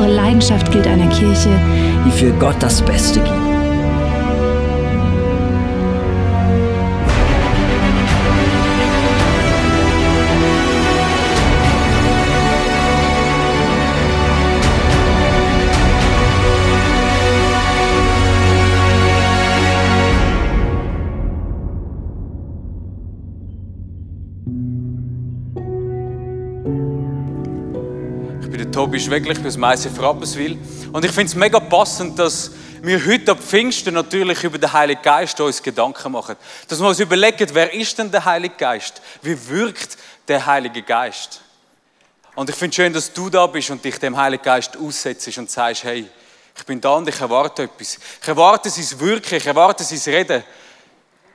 Unsere Leidenschaft gilt einer Kirche, die für Gott das Beste gibt. Tobi Schweglich bis Meise Frappeswil. Und ich finde es mega passend, dass wir heute ab Pfingsten natürlich über den Heiligen Geist uns Gedanken machen. Dass wir uns überlegen, wer ist denn der Heilige Geist? Wie wirkt der Heilige Geist? Und ich finde es schön, dass du da bist und dich dem Heiligen Geist aussetzt und sagst, hey, ich bin da und ich erwarte etwas. Ich erwarte sein Wirken, ich erwarte sein Reden.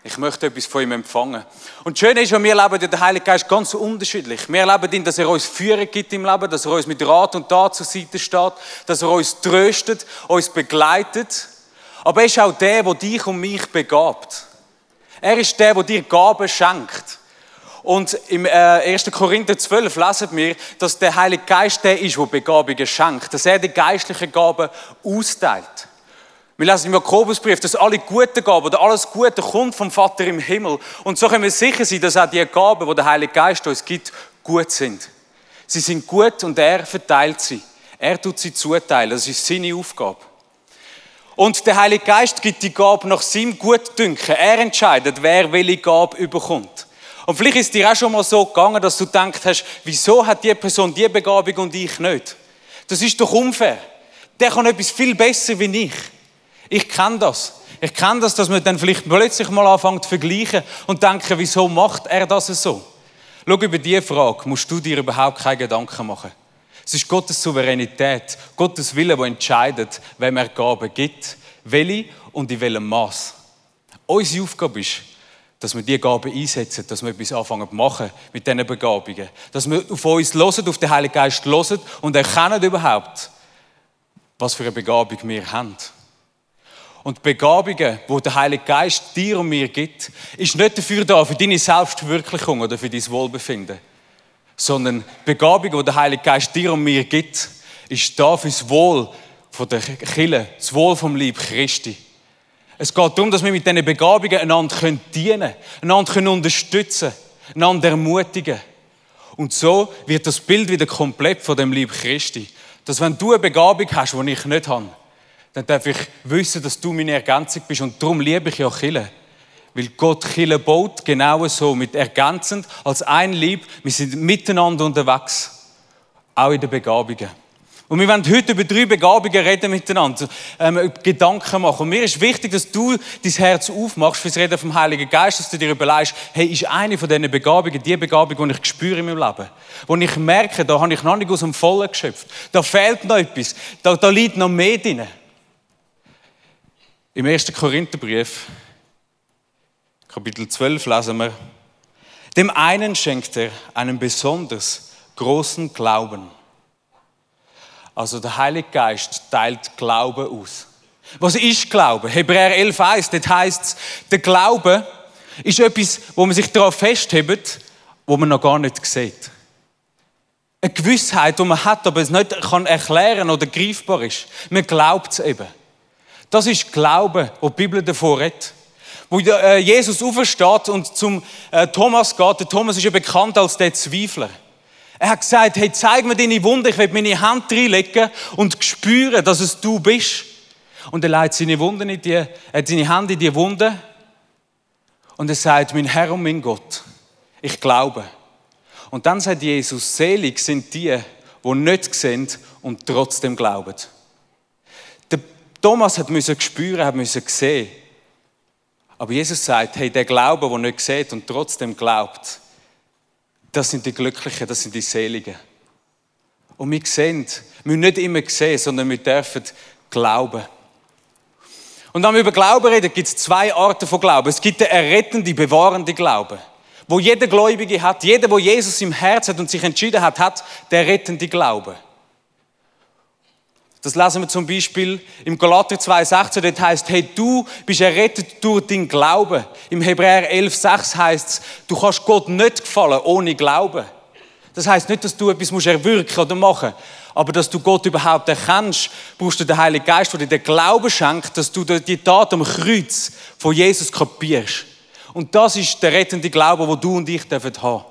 Ich möchte etwas von ihm empfangen. Und schön ist, wir leben den Heiligen Geist ganz unterschiedlich. Wir erleben ihn, dass er uns Führung gibt im Leben, dass er uns mit Rat und Tat zur Seite steht, dass er uns tröstet, uns begleitet. Aber er ist auch der, der dich und mich begabt. Er ist der, der dir Gaben schenkt. Und im 1. Äh, Korinther 12 lesen wir, dass der Heilige Geist der ist, der Begabungen schenkt, dass er die geistlichen Gaben austeilt. Wir lesen im Jakobusbrief, dass alle guten Gaben oder alles Gute kommt vom Vater im Himmel. Und so können wir sicher sein, dass auch die Gaben, die der Heilige Geist uns gibt, gut sind. Sie sind gut und er verteilt sie. Er tut sie zuteilen. Das ist seine Aufgabe. Und der Heilige Geist gibt die Gabe nach seinem Gutdünken. Er entscheidet, wer welche Gabe überkommt. Und vielleicht ist dir auch schon mal so gegangen, dass du gedacht hast, wieso hat die Person die Begabung und ich nicht? Das ist doch unfair. Der kann etwas viel besser wie ich. Ich kenne das. Ich kenne das, dass man dann vielleicht plötzlich mal anfängt zu vergleichen und denken, wieso macht er das so? Schau, über diese Frage musst du dir überhaupt keine Gedanken machen. Es ist Gottes Souveränität, Gottes Wille, der entscheidet, wem er Gaben gibt, welche und in welchem Maß. Unsere Aufgabe ist, dass wir diese Gaben einsetzen, dass wir etwas anfangen zu machen mit diesen Begabungen. Dass wir auf uns hören, auf den Heiligen Geist hören und erkennen überhaupt, was für eine Begabung wir haben. Und die Begabungen, die der Heilige Geist dir und mir gibt, ist nicht dafür da, für deine Selbstverwirklichung oder für dein Wohlbefinden. Sondern die Begabung, die der Heilige Geist dir und mir gibt, ist da für das Wohl der Kirche, das Wohl vom Lieb Christi. Es geht darum, dass wir mit diesen Begabungen einander dienen können, einander unterstützen können, einander ermutigen. Und so wird das Bild wieder komplett von dem Lieb Christi. Dass wenn du eine Begabung hast, die ich nicht habe, dann darf ich wissen, dass du meine Ergänzung bist. Und darum liebe ich ja Chile. Weil Gott Chile baut genau so, mit ergänzend, als ein Lieb. Wir sind miteinander unterwegs. Auch in den Begabungen. Und wir wollen heute über drei Begabungen reden miteinander, ähm, Gedanken machen. Und mir ist wichtig, dass du dein Herz aufmachst fürs Reden vom Heiligen Geist, dass du dir überlegst, hey, ist eine von diesen Begabungen die Begabung, die ich spüre in meinem Leben? Wo ich merke, da habe ich noch nicht aus dem Vollen geschöpft. Da fehlt noch etwas. Da, da liegt noch mehr drin. Im 1. Korintherbrief, Kapitel 12, lesen wir, dem einen schenkt er einen besonders großen Glauben. Also der Heilige Geist teilt Glaube aus. Was ist Glaube? Hebräer 11, 1, dort heißt es, der Glaube ist etwas, wo man sich darauf festhebt, wo man noch gar nicht sieht. Eine Gewissheit, die man hat, aber es nicht kann erklären oder greifbar ist. Man glaubt es eben. Das ist Glaube, wo die Bibel davor redet. Wo äh, Jesus aufersteht und zum äh, Thomas geht. Der Thomas ist ja bekannt als der Zweifler. Er hat gesagt, hey, zeig mir deine Wunde, ich will meine Hand reinlegen und spüren, dass es du bist. Und er legt seine Wunde in die, hat seine Hand in die Wunde und er sagt, mein Herr und mein Gott, ich glaube. Und dann sagt Jesus, selig sind die, die nicht sehen und trotzdem glauben. Thomas hat müssen spüren, hat müssen sehen. Aber Jesus sagt, hey, der Glaube, der nicht sieht und trotzdem glaubt, das sind die Glücklichen, das sind die Seligen. Und wir sehen, wir nicht immer sehen, sondern wir dürfen glauben. Und wenn wir über Glauben reden, gibt es zwei Arten von Glauben. Es gibt den errettende, bewahrende Glauben. Wo jeder Gläubige hat, jeder, wo Jesus im Herz hat und sich entschieden hat, hat der rettende Glaube. Das lesen wir zum Beispiel im Galater 2,16, dort heißt, hey, du bist errettet durch deinen Glauben. Im Hebräer 11,6 heißt es, du kannst Gott nicht gefallen ohne Glauben. Das heißt nicht, dass du etwas musst erwirken oder machen, aber dass du Gott überhaupt erkennst, brauchst du den Heiligen Geist, der dir den Glauben schenkt, dass du die Tat am Kreuz von Jesus kapierst. Und das ist der rettende Glaube, wo du und ich haben dürfen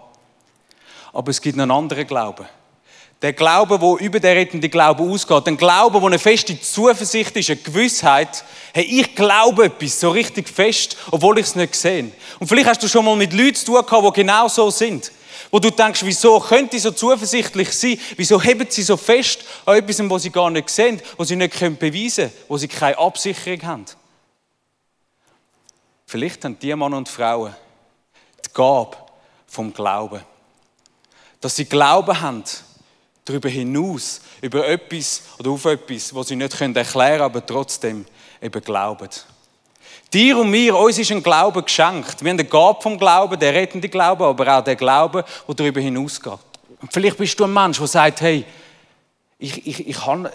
Aber es gibt noch einen anderen Glauben. Der Glaube, wo über den rettenden Glauben ausgeht. Ein Glaube, wo eine feste Zuversicht ist, eine Gewissheit. Hey, ich glaube etwas so richtig fest, obwohl ich es nicht sehe. Und vielleicht hast du schon mal mit Leuten zu tun gehabt, die genau so sind. Wo du denkst, wieso könnte so zuversichtlich sein? Wieso heben sie so fest an etwas, was sie gar nicht sehen, was sie nicht beweisen können, wo sie keine Absicherung haben? Vielleicht haben die Männer und Frauen die Gabe vom Glauben. Dass sie Glauben haben, darüber hinaus, über etwas oder auf etwas, was sie nicht erklären können, aber trotzdem eben glauben. Dir und mir, uns ist ein Glaube geschenkt. Wir haben den Gabe vom Glauben, der rettende Glaube, aber auch der Glaube, der darüber hinausgeht. Und vielleicht bist du ein Mensch, der sagt, hey, ich, ich, ich habe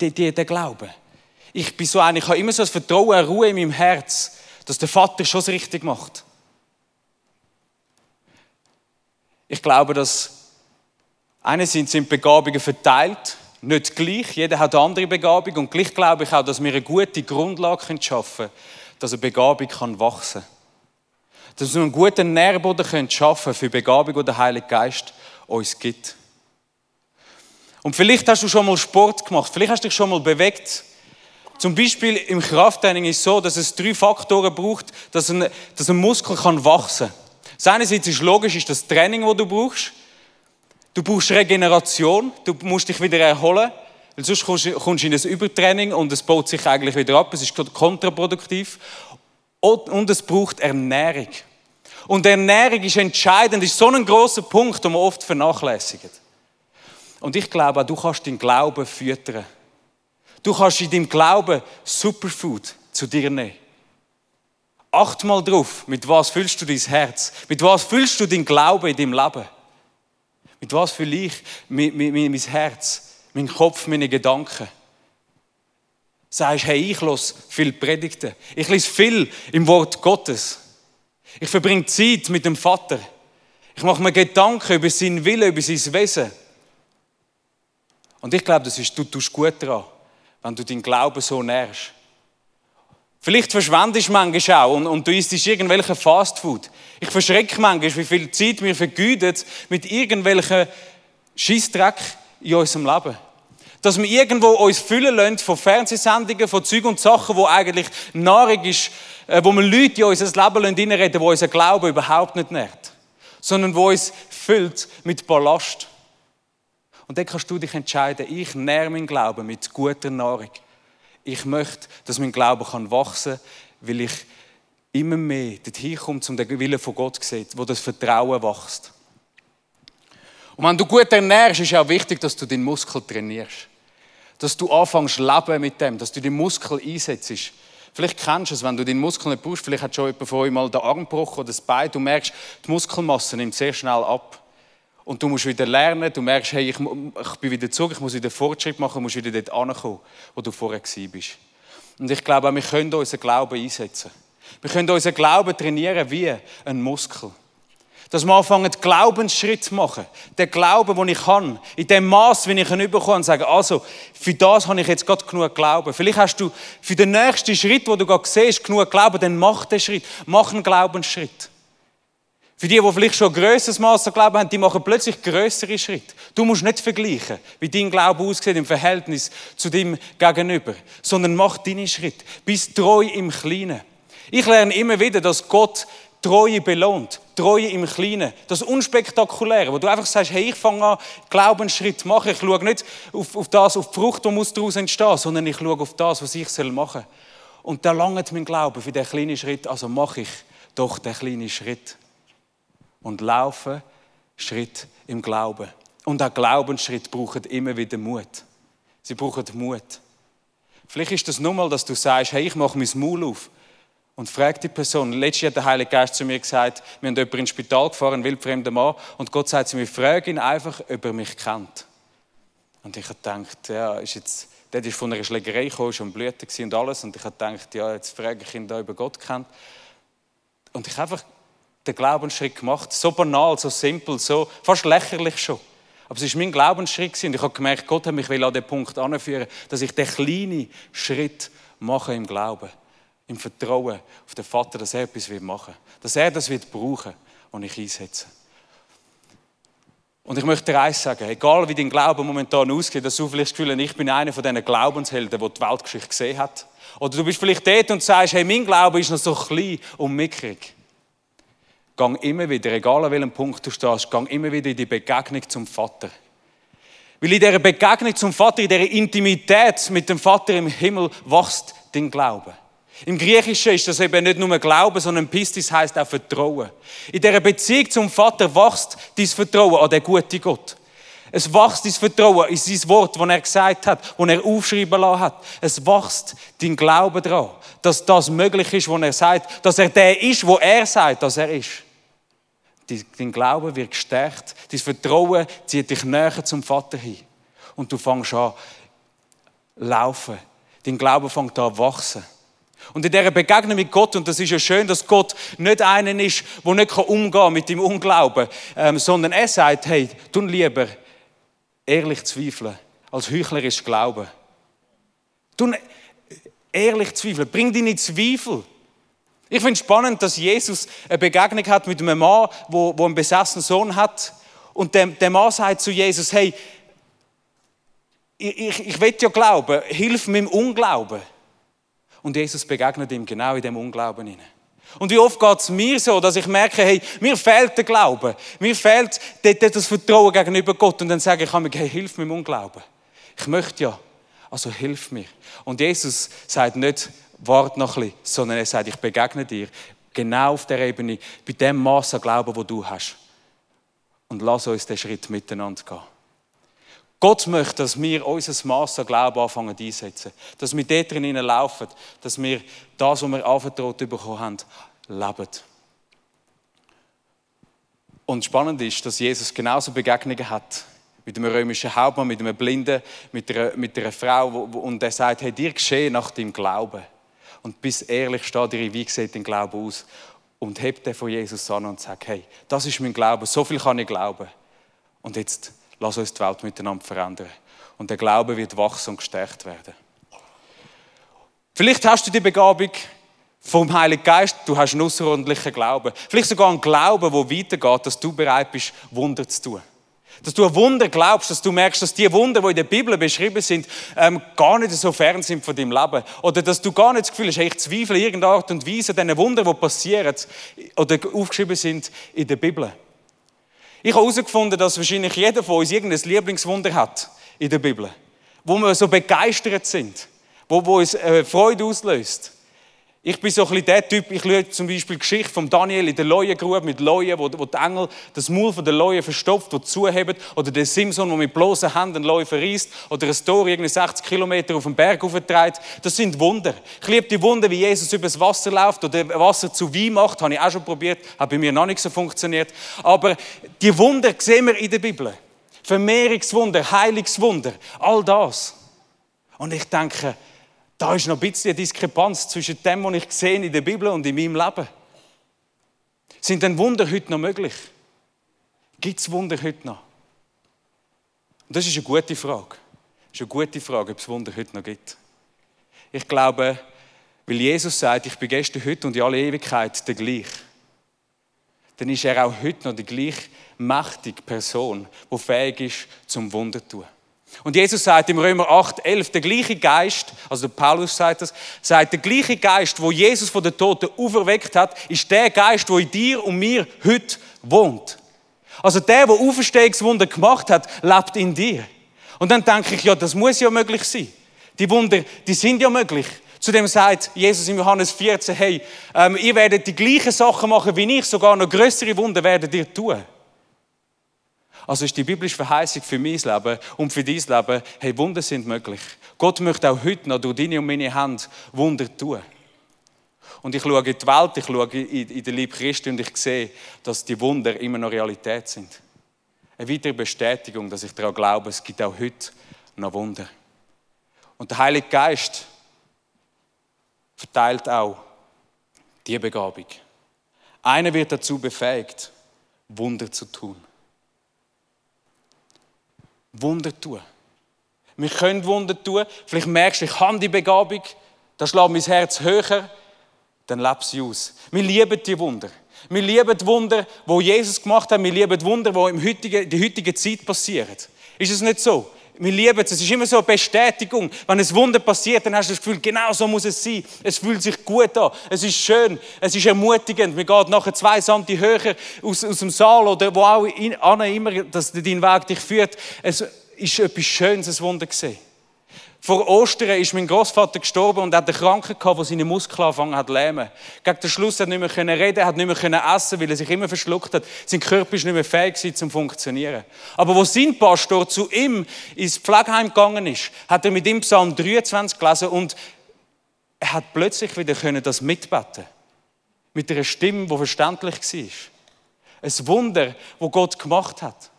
den, den, den Glauben. Ich bin so ein, ich habe immer so ein Vertrauen, eine Ruhe in meinem Herz, dass der Vater schon richtig macht. Ich glaube, dass Einerseits sind Begabungen verteilt, nicht gleich. Jeder hat eine andere Begabung. Und gleich glaube ich auch, dass wir eine gute Grundlage schaffen können, dass eine Begabung wachsen kann. Dass wir einen guten Nährboden schaffen können für Begabung, die der Heilige Geist uns gibt. Und vielleicht hast du schon mal Sport gemacht, vielleicht hast du dich schon mal bewegt. Zum Beispiel im Krafttraining ist es so, dass es drei Faktoren braucht, dass ein, dass ein Muskel kann wachsen kann. Das einerseits ist logisch, ist das Training, das du brauchst. Du brauchst Regeneration, du musst dich wieder erholen, weil sonst kommst du in ein Übertraining und es baut sich eigentlich wieder ab, es ist kontraproduktiv. Und es braucht Ernährung. Und Ernährung ist entscheidend, ist so ein großer Punkt, den man oft vernachlässigt. Und ich glaube, du kannst deinen Glauben füttern. Du kannst in deinem Glauben Superfood zu dir nehmen. Acht mal drauf, mit was füllst du dein Herz? Mit was füllst du deinen Glauben in deinem Leben? Mit was fülle ich mein, mein, mein Herz, mein Kopf, meine Gedanken? Sagst, hey, ich los viel Predigten. Ich lese viel im Wort Gottes. Ich verbringe Zeit mit dem Vater. Ich mache mir Gedanken über seinen Willen, über sein Wesen. Und ich glaube, das ist, du tust gut daran, wenn du deinen Glauben so nährst. Vielleicht verschwendest du manchmal auch und, und du isst irgendwelche Fastfood. Ich verschrecke manchmal, wie viel Zeit wir vergüten mit irgendwelchen Schissdreck in unserem Leben. Dass wir irgendwo uns füllen lassen von Fernsehsendungen, von Zeug und Sachen, wo eigentlich Nahrung ist, äh, wo wir Leute in unser Leben reinreden wo unser Glaube überhaupt nicht nährt. Sondern wo uns füllt mit Ballast. Und dann kannst du dich entscheiden, ich nähre meinen Glauben mit guter Nahrung. Ich möchte, dass mein Glaube kann wachsen kann, weil ich immer mehr dorthin komme, um den Willen von Gott zu sehen, wo das Vertrauen wächst. Und wenn du gut ernährst, ist es auch wichtig, dass du den Muskel trainierst. Dass du anfängst leben mit dem, dass du den Muskel einsetzt. Vielleicht kennst du es, wenn du den Muskel nicht brauchst, vielleicht hat schon jemand von euch mal den Arm gebrochen oder das Bein, du merkst, die Muskelmasse nimmt sehr schnell ab. Und du musst wieder lernen, du merkst, hey, ich, ich bin wieder zurück, ich muss wieder Fortschritt machen, ich muss wieder dort ankommen, wo du vorher bist. Und ich glaube, wir können unseren Glauben einsetzen. Wir können unseren Glauben trainieren wie ein Muskel. Dass wir anfangen, Glaubensschritt zu machen. Der Glaube, den ich kann, in dem Maß, wie ich ihn bekomme, und sagen, also, für das habe ich jetzt gerade genug Glauben. Vielleicht hast du für den nächsten Schritt, wo du gerade siehst, genug Glauben, dann mach den Schritt. Mach einen Glaubensschritt. Für die, die vielleicht schon grösseres Maß an Glauben haben, die machen plötzlich größere Schritte. Du musst nicht vergleichen, wie dein Glaube aussieht im Verhältnis zu dem Gegenüber, sondern mach deine Schritte. Bist treu im Kleinen. Ich lerne immer wieder, dass Gott Treue belohnt. Treue im Kleinen. Das Unspektakuläre, wo du einfach sagst, hey, ich fange an, Glaubensschritt machen. Ich schaue nicht auf, auf das, auf die Frucht, die daraus entstehen sondern ich schaue auf das, was ich machen soll. Und da langt mein Glaube für den kleinen Schritt, also mache ich doch den kleinen Schritt und laufen Schritt im Glauben. Und auch Glaubensschritt brauchen immer wieder Mut. Sie brauchen Mut. Vielleicht ist das nur mal, dass du sagst, hey, ich mache mein Maul auf und frag die Person. Letztes Jahr hat der Heilige Geist zu mir gesagt, wir haben jemanden ins Spital gefahren, einen wildfremder Mann, und Gott sagt zu mir, frag ihn einfach, ob er mich kennt. Und ich habe gedacht, ja, ist jetzt, der ist von einer Schlägerei gekommen, schon Blüten und alles, und ich habe gedacht, ja, jetzt frage ich ihn, ob er Gott kennt. Und ich habe einfach den Glaubensschritt gemacht, so banal, so simpel, so fast lächerlich schon. Aber es war mein Glaubensschritt und ich habe gemerkt, Gott hat mich an den Punkt anführen, dass ich den kleinen Schritt mache im Glauben, im Vertrauen auf den Vater, dass er etwas machen wird, dass er das wird brauchen und ich einsetze. Und ich möchte dir eins sagen, egal wie dein Glaube momentan ausgeht, dass du vielleicht das Gefühl hast, ich bin einer von diesen Glaubenshelden, die die Weltgeschichte gesehen hat. Oder du bist vielleicht dort und sagst, hey, mein Glaube ist noch so klein und mickrig. Gang immer wieder, egal an welchem Punkt du stehst, gang immer wieder in die Begegnung zum Vater. Weil in dieser Begegnung zum Vater, in dieser Intimität mit dem Vater im Himmel, wächst dein Glaube. Im Griechischen ist das eben nicht nur Glauben, sondern Pistis heißt auch Vertrauen. In dieser Beziehung zum Vater wächst dein Vertrauen an den guten Gott. Es wächst dein Vertrauen in sein Wort, das er gesagt hat, das er aufschreiben lassen hat. Es wächst dein Glaube daran, dass das möglich ist, was er sagt, dass er der ist, wo er sagt, dass er ist. Dein Glaube wird gestärkt, dein Vertrauen zieht dich näher zum Vater hin. Und du fängst an laufen. Dein Glaube fängt an wachsen. Und in dieser Begegnung mit Gott, und das ist ja schön, dass Gott nicht einer ist, der nicht umgehen kann mit dem Unglauben, ähm, sondern er sagt, hey, tu lieber ehrlich zweifeln, als heuchlerisch glauben. Tu ehrlich zweifeln, bring in Zweifel. Ich finde es spannend, dass Jesus eine Begegnung hat mit einem Mann, der einen besessenen Sohn hat. Und der, der Mann sagt zu Jesus, hey, ich, ich, ich will ja glauben, hilf mir im Unglauben. Und Jesus begegnet ihm genau in dem Unglauben hinein. Und wie oft geht es mir so, dass ich merke, hey, mir fehlt der Glaube. Mir fehlt das Vertrauen gegenüber Gott. Und dann sage ich, hey, hilf mir im Unglauben. Ich möchte ja, also hilf mir. Und Jesus sagt nicht, warte noch ein bisschen, sondern er sagt, ich begegne dir genau auf der Ebene, bei dem Maß an Glauben, wo du hast. Und lass uns den Schritt miteinander gehen. Gott möchte, dass wir unser Maß an Glauben anfangen einsetzen. Dass wir dort drin laufen. Dass wir das, was wir anvertraut bekommen haben, leben. Und spannend ist, dass Jesus genauso Begegnungen hat mit einem römischen Hauptmann, mit einem Blinden, mit einer, mit einer Frau, und er sagt, hey, dir geschehe nach deinem Glauben. Und bis ehrlich steht dir, wie sieht dein Glaube aus? Und hebt den von Jesus an und sagt, hey, das ist mein Glaube, so viel kann ich glauben. Und jetzt Lass uns die Welt miteinander verändern. Und der Glaube wird wachsen und gestärkt werden. Vielleicht hast du die Begabung vom Heiligen Geist, du hast einen außerordentlichen Glauben. Vielleicht sogar einen Glauben, der weitergeht, dass du bereit bist, Wunder zu tun. Dass du ein Wunder glaubst, dass du merkst, dass die Wunder, die in der Bibel beschrieben sind, ähm, gar nicht so fern sind von deinem Leben. Oder dass du gar nicht das Gefühl hast, hey, ich zweifle in irgendeiner Art und Weise an diesen Wunder, die passieren oder aufgeschrieben sind in der Bibel. Ich habe herausgefunden, dass wahrscheinlich jeder von uns irgendein Lieblingswunder hat in der Bibel, wo wir so begeistert sind, wo, wo uns äh, Freude auslöst. Ich bin so ein bisschen der Typ, ich lese zum Beispiel die Geschichte von Daniel in der Leuengrube mit Leuen, wo, wo die Engel das Maul von der Leuen verstopft, wo zuheben, oder der Simson, der mit bloßen Händen Leuen verriest, oder ein Tor irgendwie 60 Kilometer auf den Berg auftreibt. Das sind Wunder. Ich liebe die Wunder, wie Jesus übers Wasser läuft oder Wasser zu Wein macht, habe ich auch schon probiert, hat bei mir noch nicht so funktioniert. Aber die Wunder sehen wir in der Bibel. Vermehrungswunder, Heilungswunder, all das. Und ich denke, da ist noch ein bisschen eine Diskrepanz zwischen dem, was ich sehe in der Bibel und in meinem Leben. Sind denn Wunder heute noch möglich? Gibt es Wunder heute noch? Und das ist eine gute Frage. Das ist eine gute Frage, ob es Wunder heute noch gibt. Ich glaube, weil Jesus sagt, ich bin gestern, heute und in alle Ewigkeit der gleich, dann ist er auch heute noch die gleich mächtige Person, die fähig ist, zum Wunder zu tun. Und Jesus sagt im Römer 8, 11, der gleiche Geist, also Paulus sagt das, sagt, der gleiche Geist, wo Jesus von den Toten auferweckt hat, ist der Geist, wo in dir und mir heute wohnt. Also der, der Auferstehungswunder gemacht hat, lebt in dir. Und dann denke ich, ja, das muss ja möglich sein. Die Wunder, die sind ja möglich. Zudem sagt Jesus in Johannes 14, hey, ähm, ihr werdet die gleichen Sachen machen wie ich, sogar noch größere Wunder werdet ihr tun. Also ist die biblische Verheißung für mein Leben und für dein Leben, hey, Wunder sind möglich. Gott möchte auch heute noch durch deine und meine Hand Wunder tun. Und ich schaue in die Welt, ich schaue in den Lieb Christi und ich sehe, dass die Wunder immer noch Realität sind. Eine weitere Bestätigung, dass ich daran glaube, es gibt auch heute noch Wunder. Und der Heilige Geist verteilt auch die Begabung. Einer wird dazu befähigt, Wunder zu tun. Wunder tun. Wir können Wunder tun. Vielleicht merkst du, ich habe die Begabung, da schlägt mein Herz höher, dann lebe sie aus. Wir lieben die Wunder. Wir lieben die Wunder, wo Jesus gemacht hat. Wir lieben die Wunder, die in der heutigen Zeit passieren. Ist es nicht so? Wir lieben es. Es ist immer so eine Bestätigung. Wenn ein Wunder passiert, dann hast du das Gefühl, genau so muss es sein. Es fühlt sich gut an. Es ist schön. Es ist ermutigend. Wir gehen nachher zwei Santi höher aus, aus dem Saal oder wo auch in, immer, dass dein Weg dich führt. Es ist etwas Schönes, ein Wunder gesehen. Vor Ostern ist mein Großvater gestorben und hat eine Krankheit gehabt, die seine Muskeln angefangen hat zu lähmen. Gegen den Schluss hat er nicht mehr reden, hat nicht mehr essen, weil er sich immer verschluckt hat. Sein Körper ist nicht mehr fähig gewesen, zum funktionieren. Aber wo sein Pastor zu ihm ins Pflegeheim gegangen ist, hat er mit ihm Psalm 23 gelesen und er hat plötzlich wieder können das mitbeten. Mit einer Stimme, die verständlich war. Ein Wunder, wo Gott gemacht hat.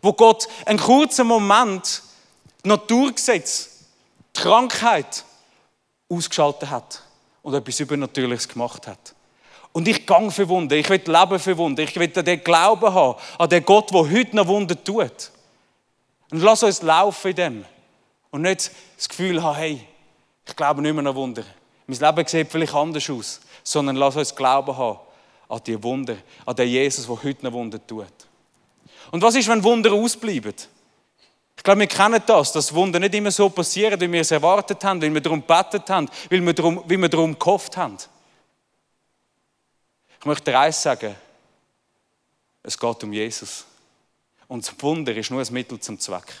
Wo Gott einen kurzen Moment Naturgesetz, Krankheit ausgeschaltet hat und etwas Übernatürliches gemacht hat. Und ich gang für Wunder, ich will Leben für Wunder, ich will an den Glauben haben, an den Gott, der heute noch Wunder tut. Und lass uns laufen in dem. Und nicht das Gefühl haben, hey, ich glaube nicht mehr an Wunder. Mein Leben sieht vielleicht anders aus. Sondern lass uns Glauben haben an die Wunder, an den Jesus, der heute noch Wunder tut. Und was ist, wenn Wunder ausbleiben? Ich glaube, wir kennen das, dass Wunder nicht immer so passieren, wie wir es erwartet haben, wie wir darum gebetet haben, wie wir darum, wie wir darum gehofft haben. Ich möchte dir eins sagen. Es geht um Jesus. Und das Wunder ist nur ein Mittel zum Zweck.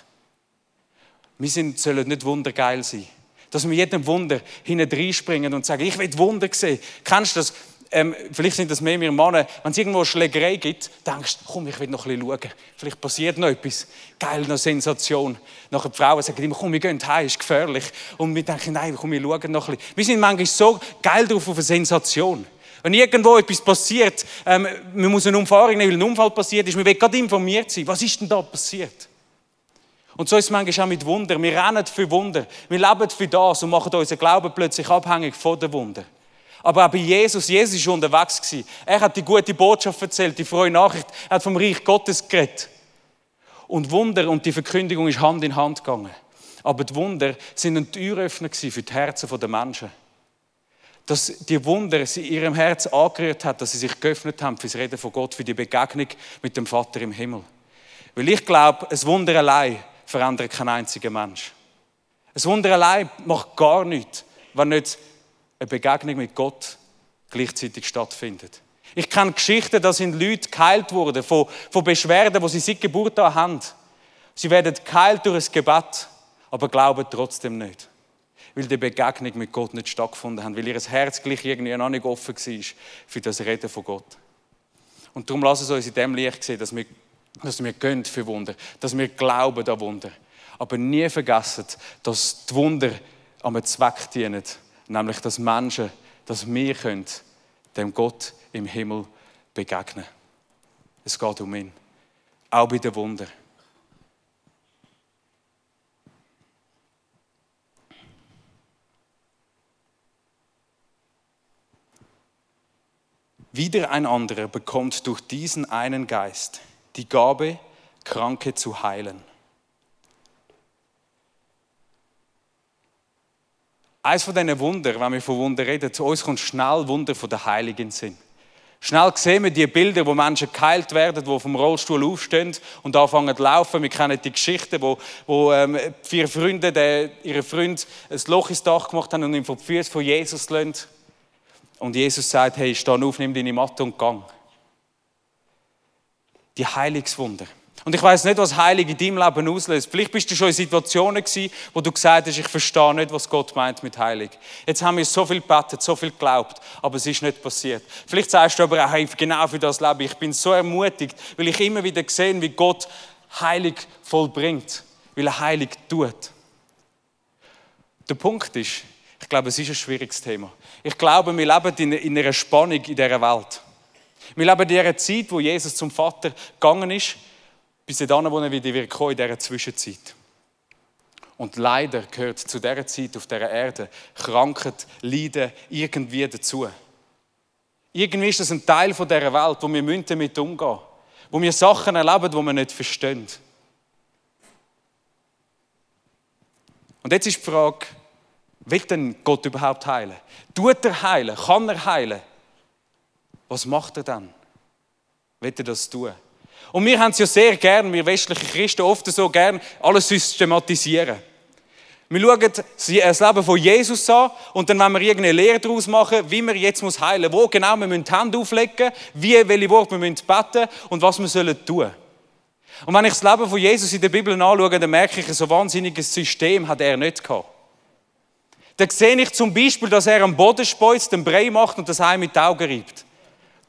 Wir sind, sollen nicht wundergeil sein. Dass wir jedem Wunder hinten springen und sagen, ich will Wunder sehen. Kennst du das? Ähm, vielleicht sind das mehr wir Männer, wenn es irgendwo Schlägerei gibt, denkst du, komm, ich will noch ein bisschen schauen. Vielleicht passiert noch etwas. Geil, noch Sensation. Nachher die Frauen sagen immer, komm, wir gehen heim, ist gefährlich. Und wir denken, nein, komm, wir schauen noch ein bisschen. Wir sind manchmal so geil drauf auf eine Sensation. Wenn irgendwo etwas passiert, ähm, man muss eine Umfahrung nehmen, weil ein Unfall passiert ist, wir wollen gerade informiert sein. Was ist denn da passiert? Und so ist es manchmal auch mit Wunder. Wir rennen für Wunder. Wir leben für das und machen unseren Glauben plötzlich abhängig von den Wunder. Aber auch bei Jesus, Jesus war unterwegs. Er hat die gute Botschaft erzählt, die frohe Nachricht. Er hat vom Reich Gottes geredet. Und Wunder und die Verkündigung ist Hand in Hand gegangen. Aber die Wunder sind ein Türöffner für die Herzen der Menschen. Dass die Wunder sie ihrem Herz angerührt hat, dass sie sich geöffnet haben für das Reden von Gott, für die Begegnung mit dem Vater im Himmel. Weil ich glaube, ein Wunder allein verändert keinen einzigen Mensch. Ein Wunder allein macht gar nichts, wenn nicht eine Begegnung mit Gott gleichzeitig stattfindet. Ich kenne Geschichten, da sind Leute geheilt worden von, von Beschwerden, die sie seit Geburt an haben. Sie werden geheilt durch ein Gebet, aber glauben trotzdem nicht. Weil die Begegnung mit Gott nicht stattgefunden hat, weil ihr Herz gleich irgendwie noch nicht offen war für das Reden von Gott. Und darum lassen Sie uns in dem Licht sehen, dass wir, dass wir gehen für Wunder, dass wir glauben an Wunder. Aber nie vergessen, dass die Wunder am Zweck dienen, nämlich dass Menschen, dass wir können, dem Gott im Himmel begegnen. Es geht um ihn. Auch bei den Wunder. Wieder ein anderer bekommt durch diesen einen Geist die Gabe, Kranke zu heilen. Eines von diesen Wunder, wenn wir von Wunder reden, zu uns kommt schnell Wunder von der Heiligen Sinn. Schnell sehen wir die Bilder, wo Menschen geheilt werden, die vom Rollstuhl aufstehen und anfangen zu laufen. Wir kennen die Geschichte, wo, wo ähm, vier Freunde, ihre Freund ein Loch ins Dach gemacht haben und ihn vor die Füße von Jesus lassen. Und Jesus sagt, hey, steh auf, nimm deine Matte und gang. Die Heilungswunder. Und ich weiß nicht, was Heilig in deinem Leben auslöst. Vielleicht bist du schon in Situationen gewesen, wo du gesagt hast, ich verstehe nicht, was Gott meint mit Heilig. Jetzt haben wir so viel gebetet, so viel geglaubt, aber es ist nicht passiert. Vielleicht sagst du aber auch, hey, genau für das Leben. Ich bin so ermutigt, weil ich immer wieder sehe, wie Gott Heilig vollbringt, weil er Heilig tut. Der Punkt ist, ich glaube, es ist ein schwieriges Thema. Ich glaube, wir leben in einer Spannung in dieser Welt. Wir leben in dieser Zeit, wo Jesus zum Vater gegangen ist bis dahin, wo er wieder wird kommen, in dieser Zwischenzeit. Und leider gehört zu dieser Zeit auf dieser Erde Krankheit, Leiden irgendwie dazu. Irgendwie ist das ein Teil von dieser Welt, wo wir damit umgehen müssen. Wo wir Sachen erleben, die wir nicht verstehen. Und jetzt ist die Frage, will denn Gott überhaupt heilen? Tut er heilen? Kann er heilen? Was macht er dann? Will er das tun? Und wir haben es ja sehr gern, wir westlichen Christen, oft so gern alles systematisieren. Wir schauen das Leben von Jesus an und dann wollen wir irgendeine Lehre daraus machen, wie wir jetzt heilen muss, wo genau wir die Hände auflegen wie, welche Worte wir beten müssen und was wir sollen tun Und wenn ich das Leben von Jesus in der Bibel anschaue, dann merke ich, ein so wahnsinniges System hat er nicht gehabt. Da sehe ich zum Beispiel, dass er am Boden speuzt, den Brei macht und das Heim mit den Augen reibt.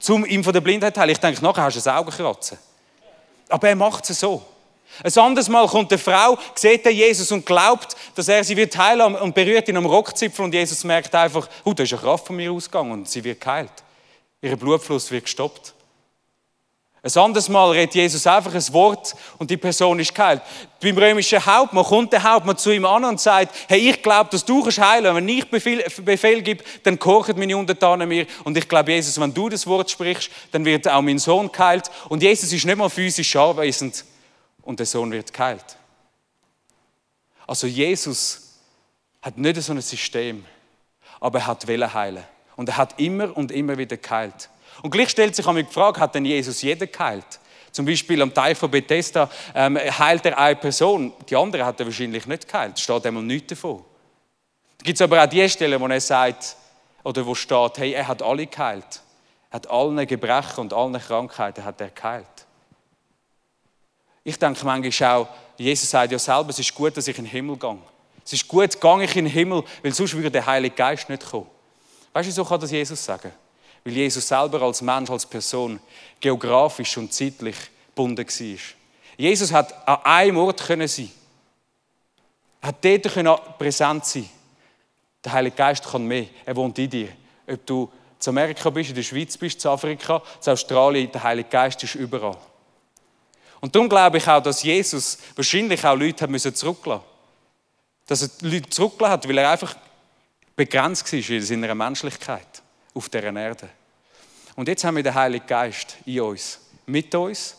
Um ihm von der Blindheit heilen. Ich denke, nachher hast du ein Augenkratzen. Aber er macht es so. Ein anderes Mal kommt eine Frau, sieht Jesus und glaubt, dass er sie wird heilen und berührt ihn am Rockzipfel und Jesus merkt einfach, oh, da ist eine Kraft von mir ausgegangen und sie wird geheilt. Ihr Blutfluss wird gestoppt. Ein anderes Mal redet Jesus einfach ein Wort und die Person ist geheilt. Beim römischen Hauptmann kommt der Hauptmann zu ihm an und sagt, hey, ich glaube, dass du kannst heilen. Wenn ich Befehl, Befehl gebe, dann kochen meine Untertanen mir. Und ich glaube, Jesus, wenn du das Wort sprichst, dann wird auch mein Sohn geheilt. Und Jesus ist nicht mal physisch anwesend und der Sohn wird geheilt. Also Jesus hat nicht so ein System, aber er hat Welle heilen. Und er hat immer und immer wieder geheilt. Und gleich stellt sich einmal die Frage, hat denn Jesus jeden geheilt? Zum Beispiel am Teil von Bethesda ähm, heilt er eine Person, die andere hat er wahrscheinlich nicht geheilt. Steht einmal nichts davon. Da gibt es aber auch die Stellen, wo er sagt, oder wo steht, hey, er hat alle geheilt. Er hat alle Gebrechen und alle Krankheiten hat er geheilt. Ich denke manchmal auch, Jesus sagt ja selber, es ist gut, dass ich in den Himmel gehe. Es ist gut, gehe ich in den Himmel, weil sonst würde der Heilige Geist nicht kommen. Weißt du, so kann das Jesus sagen? Weil Jesus selber als Mensch, als Person geografisch und zeitlich gebunden war. Jesus hat an einem Ort können sein. Er hat dort können präsent sein. Der Heilige Geist kann mehr. Er wohnt in dir. Ob du zu Amerika bist, in der Schweiz bist, zu Afrika, zu Australien, der Heilige Geist ist überall. Und darum glaube ich auch, dass Jesus wahrscheinlich auch Leute hat zurücklassen Dass er Leute zurückgelassen hat, weil er einfach begrenzt war in seiner Menschlichkeit auf dieser Erde. Und jetzt haben wir den Heiligen Geist in uns, mit uns,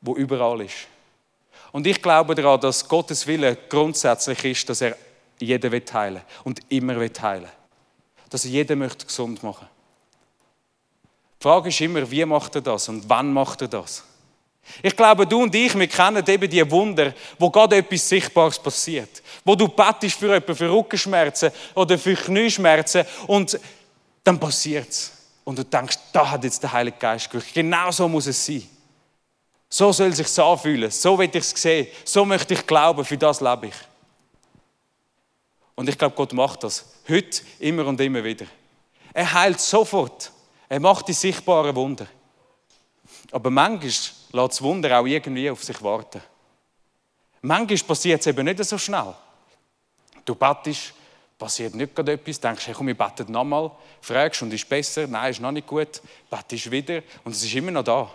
wo überall ist. Und ich glaube daran, dass Gottes Wille grundsätzlich ist, dass er jeden will heilen und immer will heilen. Dass er jeden möchte gesund machen. Die Frage ist immer, wie macht er das und wann macht er das? Ich glaube, du und ich, wir kennen eben die Wunder, wo gerade etwas Sichtbares passiert. Wo du bettest für jemanden, für Rückenschmerzen oder für Knieschmerzen und dann passiert es. Und du denkst, da hat jetzt der Heilige Geist gewirkt. Genau so muss es sein. So soll es sich anfühlen. So will ich es sehen. So möchte ich glauben. Für das lebe ich. Und ich glaube, Gott macht das. Heute, immer und immer wieder. Er heilt sofort. Er macht die sichtbaren Wunder. Aber manchmal lässt das Wunder auch irgendwie auf sich warten. Manchmal passiert es eben nicht so schnell. Du bettest, passiert nicht gerade etwas, denkst, hey, komm, wir beten nochmal, fragst und ist besser, nein, ist noch nicht gut, betest wieder und es ist immer noch da.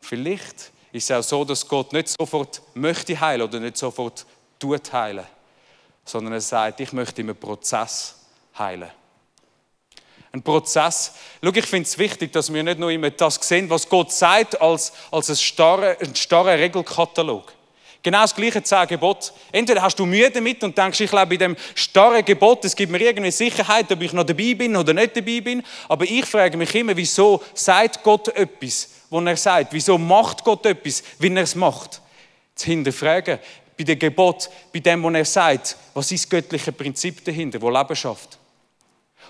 Vielleicht ist es auch so, dass Gott nicht sofort möchte heilen oder nicht sofort tut heilen, sondern er sagt, ich möchte im Prozess heilen. Ein Prozess. Schau, ich finde es wichtig, dass wir nicht nur immer das sehen, was Gott sagt, als, als ein starrer, ein Regelkatalog. Genau das gleiche zehn Gebot. Entweder hast du Mühe damit und denkst, ich lebe in dem starren Gebot, es gibt mir irgendwie Sicherheit, ob ich noch dabei bin oder nicht dabei bin. Aber ich frage mich immer, wieso sagt Gott etwas, was er sagt? Wieso macht Gott etwas, wie er es macht? Zu hinterfragen, bei dem Gebot, bei dem, was er sagt, was ist das göttliche Prinzip dahinter, wo Leben schafft?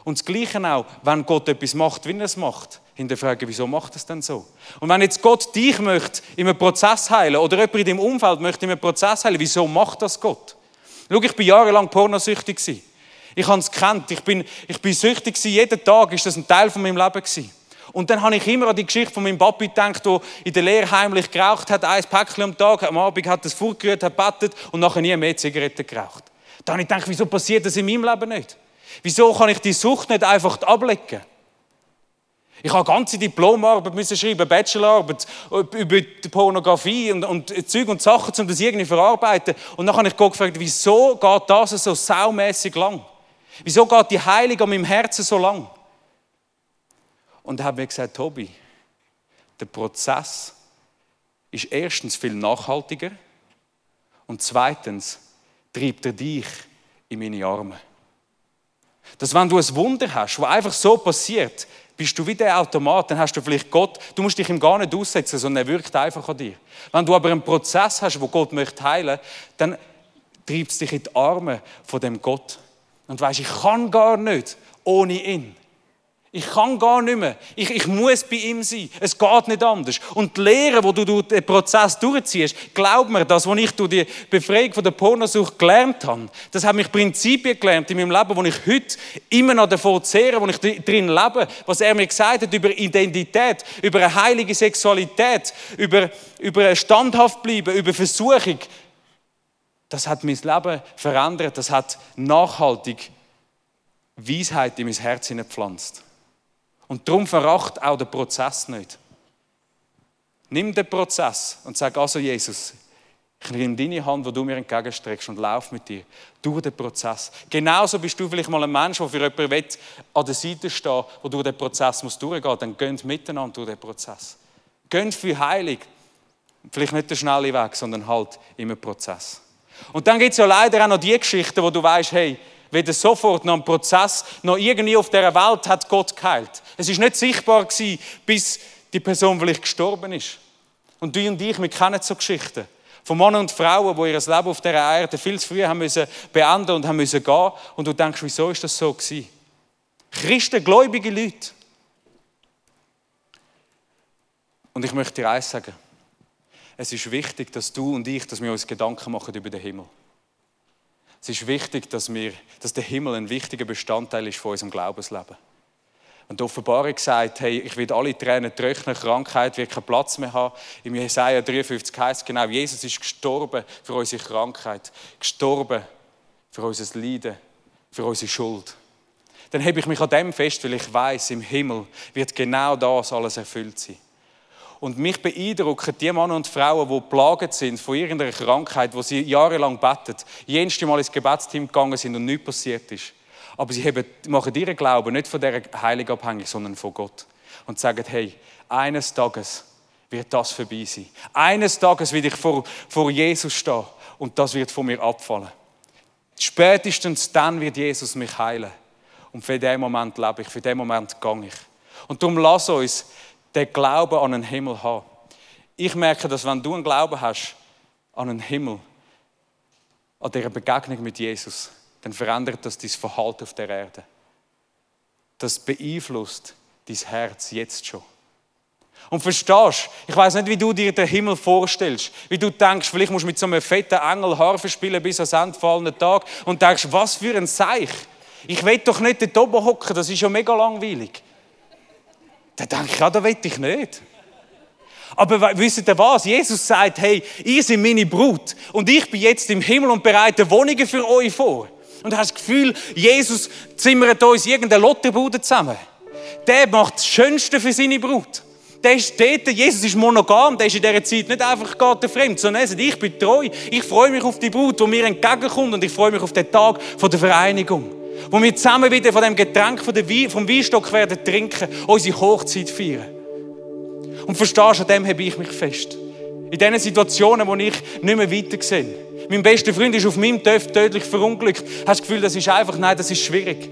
Und das Gleiche auch, wenn Gott etwas macht, wie er es macht. Hinterfragen, wieso macht es denn so? Und wenn jetzt Gott dich möchte in einem Prozess heilen oder jemand in deinem Umfeld möchte in einem Prozess heilen, wieso macht das Gott? Schau, ich bin jahrelang pornosüchtig. Ich habe es gekannt. Ich bin, ich bin süchtig. Jeden Tag ist das ein Teil von meinem Leben. Und dann habe ich immer an die Geschichte von meinem Papi gedacht, der in der Lehre heimlich geraucht hat, ein Päckchen am Tag, am Abend hat das vorgerührt, hat bettet und nachher nie mehr Zigaretten geraucht. Da habe ich gedacht, wieso passiert das in meinem Leben nicht? Wieso kann ich die Sucht nicht einfach ablegen? Ich habe ganze Diplomarbeit müssen schreiben, Bachelorarbeit über die Pornografie und, und Zeug und Sachen, um das irgendwie verarbeiten. Und dann habe ich Gott gefragt, wieso geht das so saumässig lang? Wieso geht die Heilung an meinem Herzen so lang? Und er hat mir gesagt, Tobi, der Prozess ist erstens viel nachhaltiger und zweitens treibt er dich in meine Arme. Dass wenn du ein Wunder hast, was einfach so passiert, bist du wie der Automat, dann hast du vielleicht Gott, du musst dich ihm gar nicht aussetzen, sondern er wirkt einfach an dir. Wenn du aber einen Prozess hast, wo Gott möchte heilen, dann treibt es dich in die Arme von dem Gott. Und weißt, ich kann gar nicht ohne ihn. Ich kann gar nicht mehr. Ich, ich muss bei ihm sein. Es geht nicht anders. Und die Lehre, wo du den Prozess durchziehst, glaub mir, das, was ich durch die Befreiung von der Pornosucht gelernt habe, das hat mich Prinzipien gelernt in meinem Leben, wo ich heute immer noch davon zehre, wo ich drin lebe, was er mir gesagt hat über Identität, über eine heilige Sexualität, über, über standhaft bleiben, über Versuchung. Das hat mein Leben verändert. Das hat nachhaltig Weisheit in mein Herz hineingepflanzt. Und darum veracht auch den Prozess nicht. Nimm den Prozess und sag also Jesus, ich nehme deine Hand, wo du mir entgegenstreckst und lauf mit dir durch den Prozess. Genauso bist du vielleicht mal ein Mensch, der für jemanden will, an der Seite stehen wo durch den Prozess muss durchgehen Dann geht miteinander durch den Prozess. Geht für Heilig. Vielleicht nicht der schnelle Weg, sondern halt immer Prozess. Und dann gibt es ja leider auch noch die Geschichten, wo du weißt, hey, weder sofort noch ein Prozess, noch irgendwie auf dieser Welt hat Gott geheilt. Es ist nicht sichtbar gewesen, bis die Person vielleicht gestorben ist. Und du und ich, wir kennen so Geschichten von Männern und Frauen, die ihr Leben auf dieser Erde viel zu früh haben müssen beenden und haben müssen gehen. Und du denkst, wieso ist das so gewesen? Christen, gläubige Leute. Und ich möchte dir eins sagen. Es ist wichtig, dass du und ich, dass wir uns Gedanken machen über den Himmel. Es ist wichtig, dass, wir, dass der Himmel ein wichtiger Bestandteil ist von unserem Glaubensleben. Und die Offenbarung sagt, hey, ich werde alle Tränen trocknen, Krankheit wird keinen Platz mehr haben. Im Jesaja 53 heißt genau, Jesus ist gestorben für unsere Krankheit, gestorben für unser Leiden, für unsere Schuld. Dann habe ich mich an dem fest, weil ich weiß, im Himmel wird genau das alles erfüllt sein. Und mich beeindrucken die Männer und Frauen, die plagt sind von irgendeiner Krankheit, wo sie jahrelang beten, jedes Mal ins Gebetsteam gegangen sind und nichts passiert ist. Aber sie machen ihren Glauben nicht von der Heiligung abhängig, sondern von Gott. Und sagen, hey, eines Tages wird das vorbei sein. Eines Tages werde ich vor, vor Jesus stehen und das wird von mir abfallen. Spätestens dann wird Jesus mich heilen. Und für den Moment lebe ich, für den Moment gehe ich. Und darum lass uns den Glauben an den Himmel haben. Ich merke, dass wenn du einen Glauben hast an den Himmel, an dieser Begegnung mit Jesus, dann verändert das dein Verhalten auf der Erde. Das beeinflusst dein Herz jetzt schon. Und verstehst, ich weiß nicht, wie du dir den Himmel vorstellst, wie du denkst, vielleicht musst du mit so einem fetten Engel Harfe spielen bis ans Ende fallenden Tag und denkst, was für ein Seich. Ich will doch nicht dort oben hocken, das ist ja mega langweilig. Dann denke ich, ja, das will ich nicht. Aber wisst ihr was? Jesus sagt, hey, ihr seid meine Brut und ich bin jetzt im Himmel und bereite Wohnungen für euch vor. Und du hast das Gefühl, Jesus zimmert uns irgendeine Lotterbude zusammen. Der macht das Schönste für seine Brut. Der ist dort, Jesus ist monogam, der ist in dieser Zeit nicht einfach Gott fremd, sondern er sagt, ich bin treu, ich freue mich auf die Brut, die mir entgegenkommt und ich freue mich auf den Tag der Vereinigung wo wir zusammen wieder von dem Getränk vom Weinstock werden trinken, unsere Hochzeit feiern. Und verstehst du, an dem habe ich mich fest. In diesen Situationen, wo ich nicht mehr weiter sehe. Mein bester Freund ist auf meinem Töpf tödlich verunglückt. Hast du das Gefühl, das ist einfach, nein, das ist schwierig.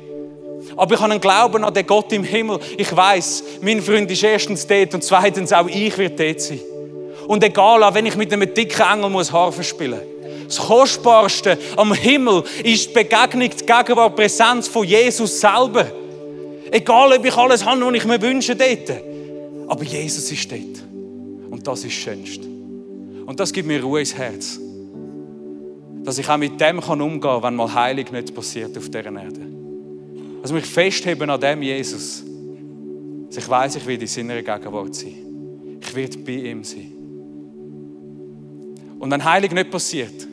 Aber ich habe einen Glauben an den Gott im Himmel. Ich weiß, mein Freund ist erstens dort und zweitens auch ich werde dort sein. Und egal, wenn ich mit einem dicken Engel muss Harfe spielen muss. Das Kostbarste am Himmel ist die Begegnung, die Gegenwart, die Präsenz von Jesus selber. Egal, ob ich alles habe, was ich mir wünsche dort. Aber Jesus ist dort. Und das ist das Schönste. Und das gibt mir Ruhe ins Herz. Dass ich auch mit dem kann umgehen kann, wenn mal Heilig nicht passiert auf dieser Erde. Dass mich festheben an dem Jesus. Dass ich weiß, ich werde in seiner Gegenwart sein. Ich werde bei ihm sein. Und wenn Heilig nicht passiert,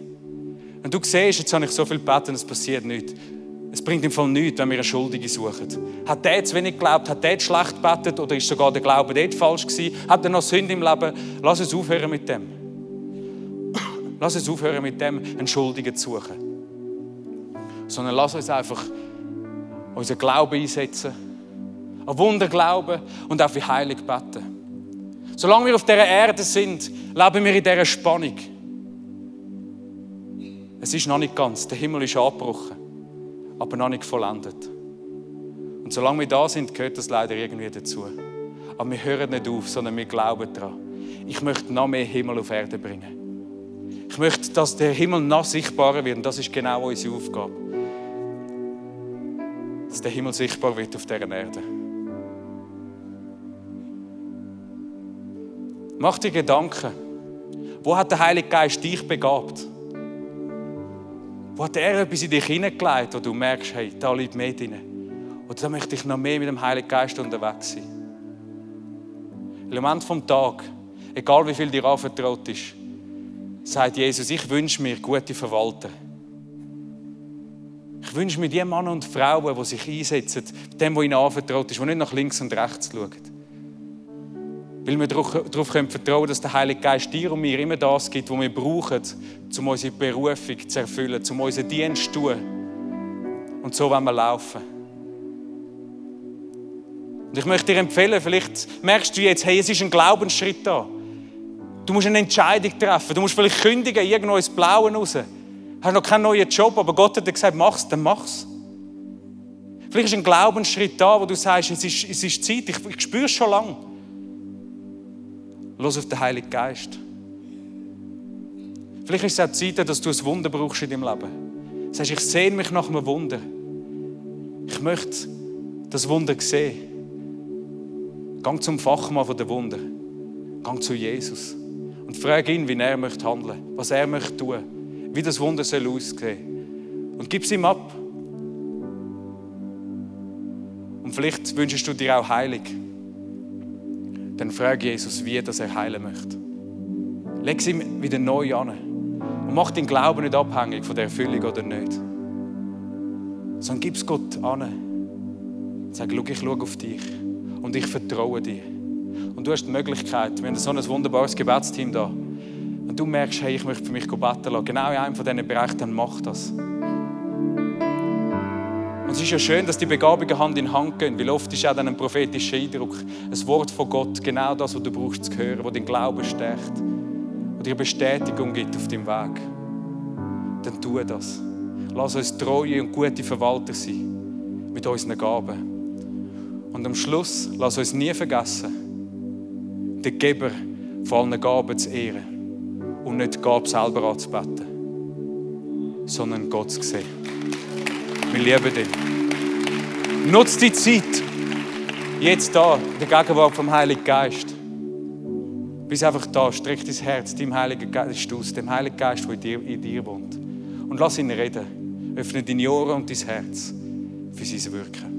wenn du siehst, jetzt habe ich so viel gebeten, es passiert nichts. Es bringt im Fall nichts, wenn wir eine Schuldige suchen. Hat der zu wenig geglaubt? Hat der schlecht gebetet? Oder ist sogar der Glaube dort falsch gewesen? Hat er noch Sünde im Leben? Lass uns aufhören mit dem. Lass uns aufhören mit dem, einen Schuldigen zu suchen. Sondern lass uns einfach unseren Glauben einsetzen. An Wunder glauben und auch für Heilig beten. Solange wir auf dieser Erde sind, leben wir in dieser Spannung. Es ist noch nicht ganz. Der Himmel ist abgebrochen, aber noch nicht vollendet. Und solange wir da sind, gehört das leider irgendwie dazu. Aber wir hören nicht auf, sondern wir glauben daran. Ich möchte noch mehr Himmel auf Erde bringen. Ich möchte, dass der Himmel noch sichtbarer wird. Und das ist genau unsere Aufgabe. Dass der Himmel sichtbar wird auf dieser Erde. Mach dir Gedanken. Wo hat der Heilige Geist dich begabt? Wo hat er etwas in dich hineingelegt, wo du merkst, hey, da liegt mehr drin? Oder da möchte ich noch mehr mit dem Heiligen Geist unterwegs sein? Im Moment vom Tag, egal wie viel dir anvertraut ist, sagt Jesus, ich wünsche mir gute Verwalter. Ich wünsche mir die Männer und Frauen, die sich einsetzen, dem, was ihnen anvertraut ist, die nicht nach links und rechts schauen. Weil wir darauf vertrauen können dass der Heilige Geist dir und mir immer das gibt, was wir brauchen, um unsere Berufung zu erfüllen, um unseren Dienst zu tun. Und so wollen wir laufen. Und ich möchte dir empfehlen, vielleicht merkst du jetzt, hey, es ist ein Glaubensschritt da. Du musst eine Entscheidung treffen. Du musst vielleicht kündigen, irgendwo ins Blaue raus. Du hast noch keinen neuen Job, aber Gott hat dir gesagt, mach's, dann mach's. Vielleicht ist ein Glaubensschritt da, wo du sagst, es ist, es ist Zeit, ich, ich spüre es schon lange. Los auf den Heiligen Geist. Vielleicht ist es auch Zeit, dass du ein Wunder brauchst in deinem Leben. Sagst, ich sehne mich nach einem Wunder. Ich möchte das Wunder sehen. Gang zum Fachmann von der Wunder. Gang zu Jesus. Und frage ihn, wie er möchte handeln, was er möchte tun, wie das Wunder soll aussehen. Und gib es ihm ab. Und vielleicht wünschst du dir auch Heilig dann frag Jesus, wie das er heilen möchte. Leg sie wieder neu an. Und mach den Glauben nicht abhängig von der Erfüllung oder nicht. Sondern gib es Gott an. Sag, schau, ich schaue auf dich. Und ich vertraue dir. Und du hast die Möglichkeit, wir haben so ein wunderbares Gebetsteam da. Und du merkst, hey, ich möchte für mich beten lassen. Genau in einem von diesen Bereichen, dann mach das. Und es ist ja schön, dass die Begabungen Hand in Hand gehen, weil oft ist auch dann ein prophetischer Eindruck, ein Wort von Gott, genau das, was du brauchst zu hören, was den Glauben stärkt, was dir Bestätigung gibt auf deinem Weg. Dann tu das. Lass uns treue und gute Verwalter sein mit unseren Gaben. Und am Schluss, lass uns nie vergessen, den Geber von allen Gaben zu ehren und nicht die Gabe selber anzubeten, sondern Gott zu sehen. Wir lieben dich. Nutz die Zeit. Jetzt da, in der Gegenwart vom Heiligen Geist. Bist einfach da, streck dein Herz dem Heiligen Geist aus, dem Heiligen Geist, der in dir, in dir wohnt. Und lass ihn reden. Öffne deine Ohren und dein Herz für sein Wirken.